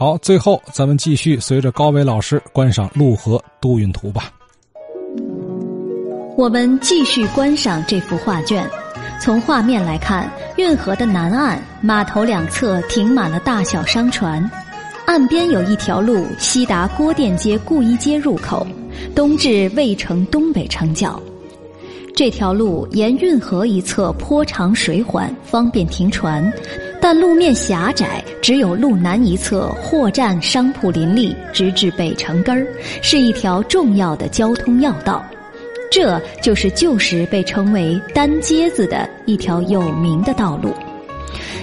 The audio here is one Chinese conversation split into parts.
好，最后咱们继续随着高伟老师观赏陆河都运图吧。我们继续观赏这幅画卷。从画面来看，运河的南岸码头两侧停满了大小商船，岸边有一条路西达郭店街顾一街入口，东至渭城东北城角。这条路沿运河一侧坡长水缓，方便停船，但路面狭窄，只有路南一侧货站商铺林立，直至北城根儿，是一条重要的交通要道。这就是旧时被称为“单街子”的一条有名的道路。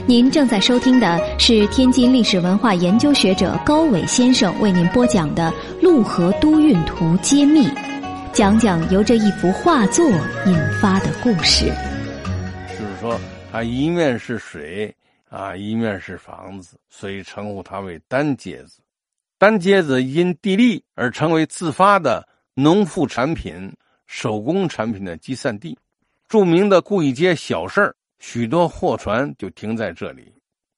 您正在收听的是天津历史文化研究学者高伟先生为您播讲的《陆河都运图揭秘》，讲讲由这一幅画作引发的故事。就是说，它一面是水啊，一面是房子，所以称呼它为单街子。单街子因地利而成为自发的农副产品。手工产品的集散地，著名的顾义街小市儿，许多货船就停在这里。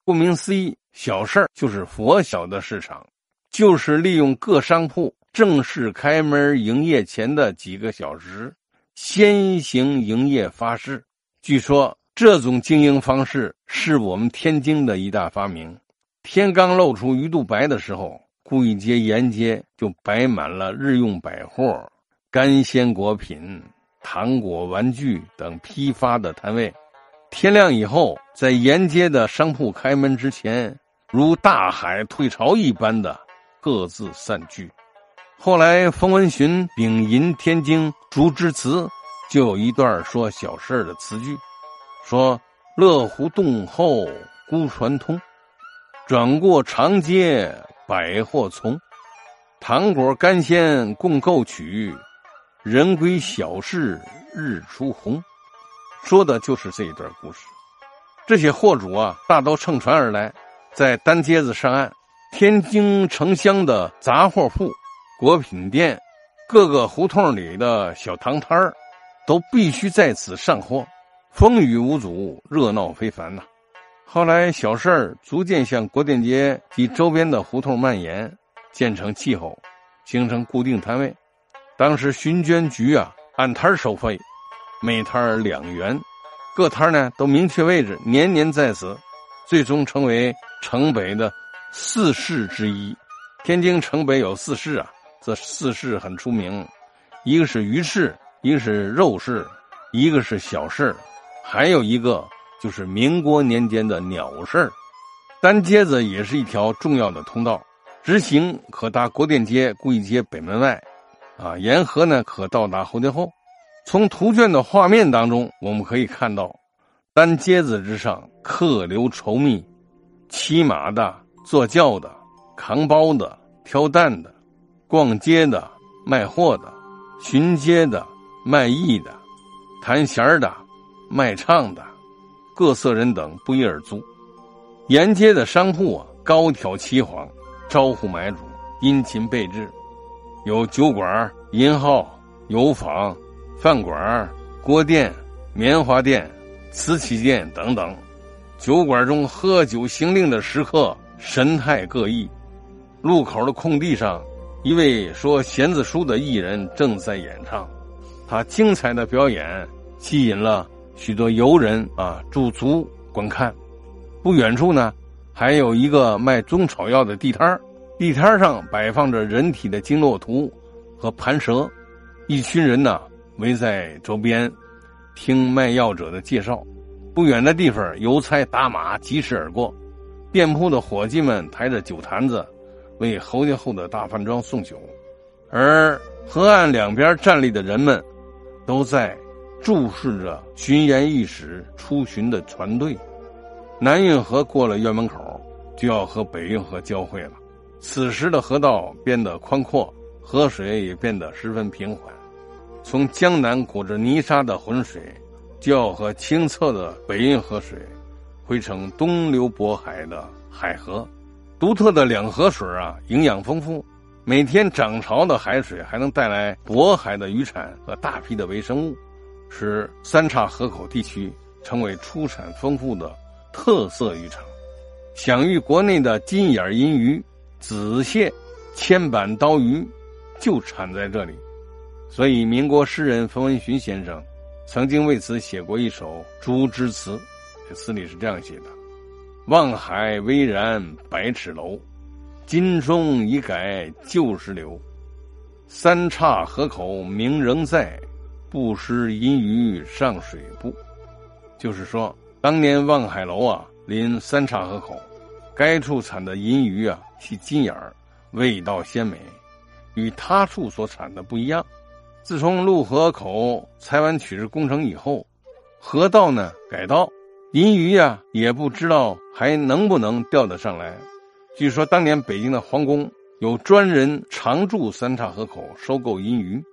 顾名思义，小市儿就是佛小的市场，就是利用各商铺正式开门营业前的几个小时，先行营业发市。据说这种经营方式是我们天津的一大发明。天刚露出鱼肚白的时候，顾义街沿街就摆满了日用百货。干鲜果品、糖果、玩具等批发的摊位，天亮以后，在沿街的商铺开门之前，如大海退潮一般的各自散去。后来，冯文寻丙寅天津竹枝词就有一段说小事的词句，说：“乐湖洞后孤船通，转过长街百货丛，糖果干鲜共购取。”人归小市日出红，说的就是这一段故事。这些货主啊，大都乘船而来，在单街子上岸。天津城乡的杂货铺、果品店，各个胡同里的小糖摊儿，都必须在此上货，风雨无阻，热闹非凡呐。后来，小事儿逐渐向国店街及周边的胡同蔓延，建成气候，形成固定摊位。当时巡捐局啊，按摊收费，每摊两元，各摊呢都明确位置，年年在此，最终成为城北的四市之一。天津城北有四市啊，这四市很出名，一个是鱼市，一个是肉市，一个是小市，还有一个就是民国年间的鸟市。单街子也是一条重要的通道，直行可达国店街、顾义街北门外。啊，沿河呢可到达后街后。从图卷的画面当中，我们可以看到，单街子之上客流稠密，骑马的、坐轿的、扛包的、挑担的、逛街的、卖货的、巡街的、卖艺的、弹弦的、卖唱的，各色人等不一而足。沿街的商铺啊，高挑齐黄，招呼买主，殷勤备至。有酒馆、银号、油坊、饭馆、锅店、棉花店、瓷器店等等。酒馆中喝酒行令的食客神态各异。路口的空地上，一位说弦子书的艺人正在演唱，他精彩的表演吸引了许多游人啊驻足观看。不远处呢，还有一个卖中草药的地摊。地摊上摆放着人体的经络图和盘蛇，一群人呢围在周边，听卖药者的介绍。不远的地方，邮差打马疾驰而过，店铺的伙计们抬着酒坛子，为侯家后的大饭庄送酒。而河岸两边站立的人们，都在注视着巡盐御史出巡的船队。南运河过了院门口，就要和北运河交汇了。此时的河道变得宽阔，河水也变得十分平缓。从江南裹着泥沙的浑水，就要和清澈的北运河水汇成东流渤海的海河。独特的两河水啊，营养丰富。每天涨潮的海水还能带来渤海的渔产和大批的微生物，使三岔河口地区成为出产丰富的特色渔场，享誉国内的金眼银鱼。紫蟹、千板刀鱼就产在这里。所以，民国诗人冯文寻先生曾经为此写过一首《竹枝词》，这词里是这样写的：“望海巍然百尺楼，金钟已改旧时流。三岔河口名仍在，不识银鱼上水步。”就是说，当年望海楼啊，临三岔河口，该处产的银鱼啊，其金眼儿，味道鲜美，与他处所产的不一样。自从陆河口采湾取日工程以后，河道呢改道，银鱼呀也不知道还能不能钓得上来。据说当年北京的皇宫有专人常驻三岔河口收购银鱼，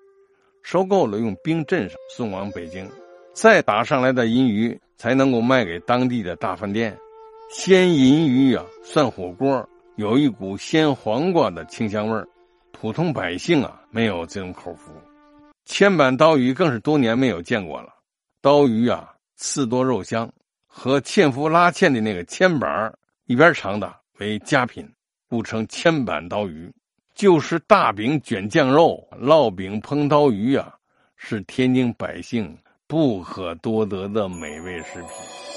收购了用冰镇上送往北京，再打上来的银鱼才能够卖给当地的大饭店。鲜银鱼啊涮火锅有一股鲜黄瓜的清香味儿，普通百姓啊没有这种口福。千板刀鱼更是多年没有见过了。刀鱼啊，刺多肉香，和纤夫拉纤的那个纤板一边长的为佳品，故称千板刀鱼。就是大饼卷酱肉，烙饼烹刀鱼啊，是天津百姓不可多得的美味食品。